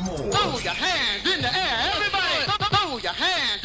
more. Throw your hands in the air, everybody! Throw your hands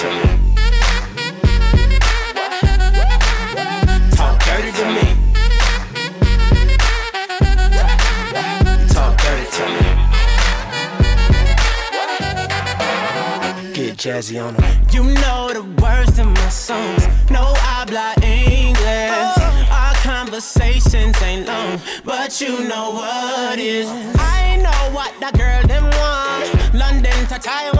to me. Talk dirty to me. Talk dirty to me. Get jazzy on them. You know the words in my songs. No I habla English. Oh. Our conversations ain't long, but you know what is. Oh. I know what that girl them want. London to Taiwan.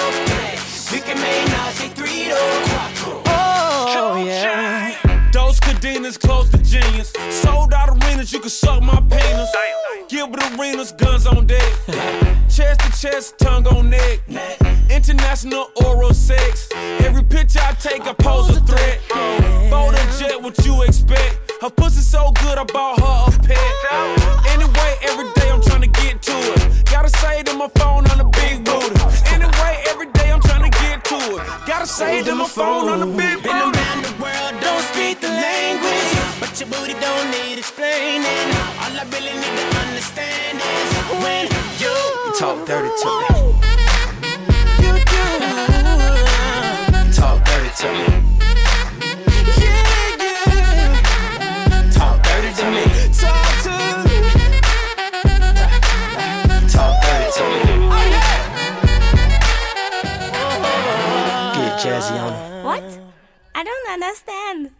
Oh. We can make Nazi three Oh, yeah. Those cadenas close to genius. Sold out arenas, you can suck my penis. Gilbert Arenas, guns on deck. chest to chest, tongue on neck. International oral sex. Every picture I take, I pose a threat. Bold and jet, what you expect? Her pussy so good, I bought her a pet. It. Gotta say to my phone on the big Been around the world, don't speak the language. But your booty don't need explaining. All I really need to understand is when you, you talk dirty to me. What? I don't understand.